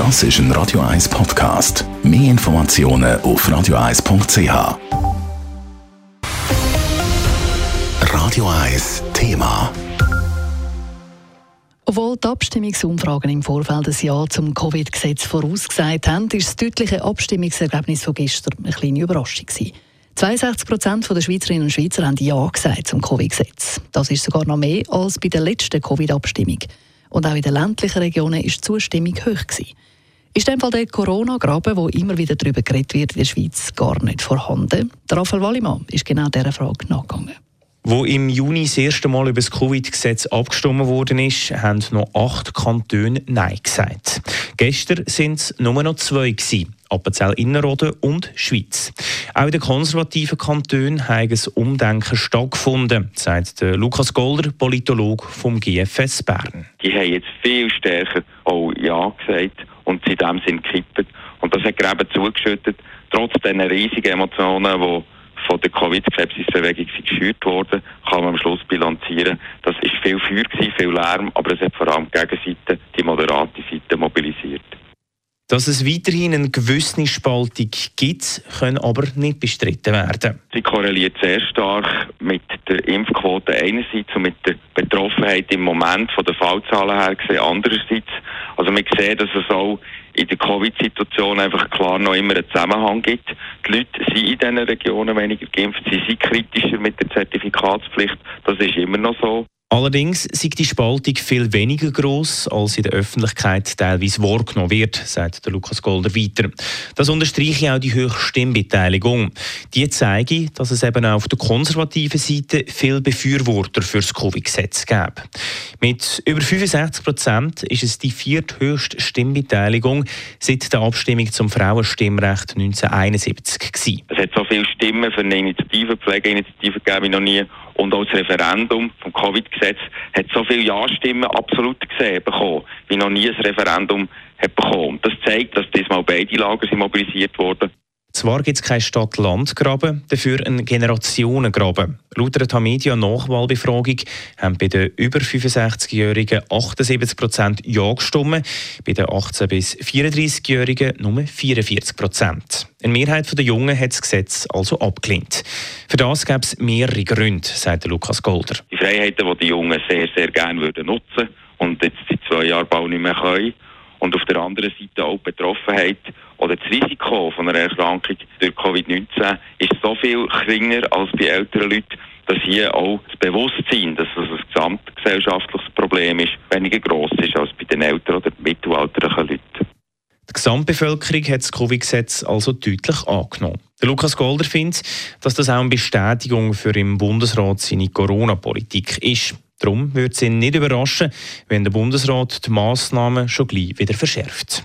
Das ist ein Radio 1 Podcast. Mehr Informationen auf radio1.ch. Radio 1 Thema. Obwohl die Abstimmungsumfragen im Vorfeld des Jahr zum Covid-Gesetz vorausgesagt haben, ist das deutliche Abstimmungsergebnis von gestern eine kleine Überraschung. Gewesen. 62 Prozent der Schweizerinnen und Schweizer haben Ja gesagt zum Covid-Gesetz. Das ist sogar noch mehr als bei der letzten Covid-Abstimmung. Und auch in den ländlichen Regionen ist die Zustimmung hoch. Gewesen. Ist in dem Fall der Corona-Graben, wo immer wieder darüber geredet wird, in der Schweiz gar nicht vorhanden? Der Raphael Wallimann ist genau dieser Frage nachgegangen. Wo im Juni das erste Mal über das Covid-Gesetz abgestimmt ist, haben noch acht Kantone Nein gesagt. Gestern sind es nur noch zwei. Appenzell Innerrhoden und Schweiz. Auch in den konservativen Kantonen hat ein Umdenken stattgefunden, sagt Lukas Golder, Politologe vom GFS Bern. Die haben jetzt viel stärker auch Ja gesagt und in dem Sinn gekippt. Und das hat Gräben zugeschüttet, trotz dieser riesigen Emotionen, die von der Covid-Skepsisbewegung geschürt worden, kann man am Schluss bilanzieren. Das ist viel Feuer gewesen, viel Lärm, aber es hat vor allem die Gegenseite, die moderate Seite mobilisiert. Dass es weiterhin eine gewisse Spaltung gibt, kann aber nicht bestritten werden. Sie korreliert sehr stark mit der Impfquote einerseits und mit der Betroffenheit im Moment von den Fallzahlen her gesehen andererseits. Also wir sehen, dass es auch in der Covid-Situation einfach klar noch immer einen Zusammenhang gibt. Die Leute sind in diesen Regionen weniger geimpft, sie sind kritischer mit der Zertifikatspflicht. Das ist immer noch so. Allerdings ist die Spaltung viel weniger groß, als in der Öffentlichkeit teilweise wahrgenommen wird, sagt der Lukas Golder weiter. Das unterstreiche auch die hohe Stimmbeteiligung. Die zeige, dass es eben auch auf der konservativen Seite viel Befürworter für das Covid-Gesetz gäbe. Mit über 65 Prozent ist es die vierthöchste Stimmbeteiligung seit der Abstimmung zum Frauenstimmrecht 1971 gewesen. Es hat so viele Stimmen für eine Initiative, Pflegeinitiative gegeben wie noch nie und auch das Referendum vom Covid-Gesetz hat so viele Ja-Stimmen absolut gesehen bekommen, wie noch nie ein Referendum hat bekommen. Das zeigt, dass diesmal beide Lager sind mobilisiert wurden. Zwar gibt es keinen Stadt-Land-Graben, dafür einen Generationengraben. Laut der Tamedia Nachwahlbefragung haben bei den über 65-Jährigen 78 Prozent Ja gestimmt, bei den 18- bis 34-Jährigen nur 44 Prozent. Eine Mehrheit der Jungen hat das Gesetz also abgelehnt. Für das gäbe es mehrere Gründe, sagt Lukas Golder. Die Freiheiten, die die Jungen sehr, sehr gerne würden nutzen und jetzt die zwei Jahre bald nicht mehr können. Und auf der anderen Seite auch die Betroffenheit oder das Risiko von einer Erkrankung durch Covid-19 ist so viel geringer als bei älteren Leuten, dass hier auch das Bewusstsein, dass es ein gesamtgesellschaftliches Problem ist, weniger gross ist als bei den älteren oder mittelalterlichen Leuten. Die Gesamtbevölkerung hat das Covid-Gesetz also deutlich angenommen. Lukas Golder findet, dass das auch eine Bestätigung für im Bundesrat seine Corona-Politik ist. Darum würde es ihn nicht überraschen, wenn der Bundesrat die Massnahmen schon gleich wieder verschärft.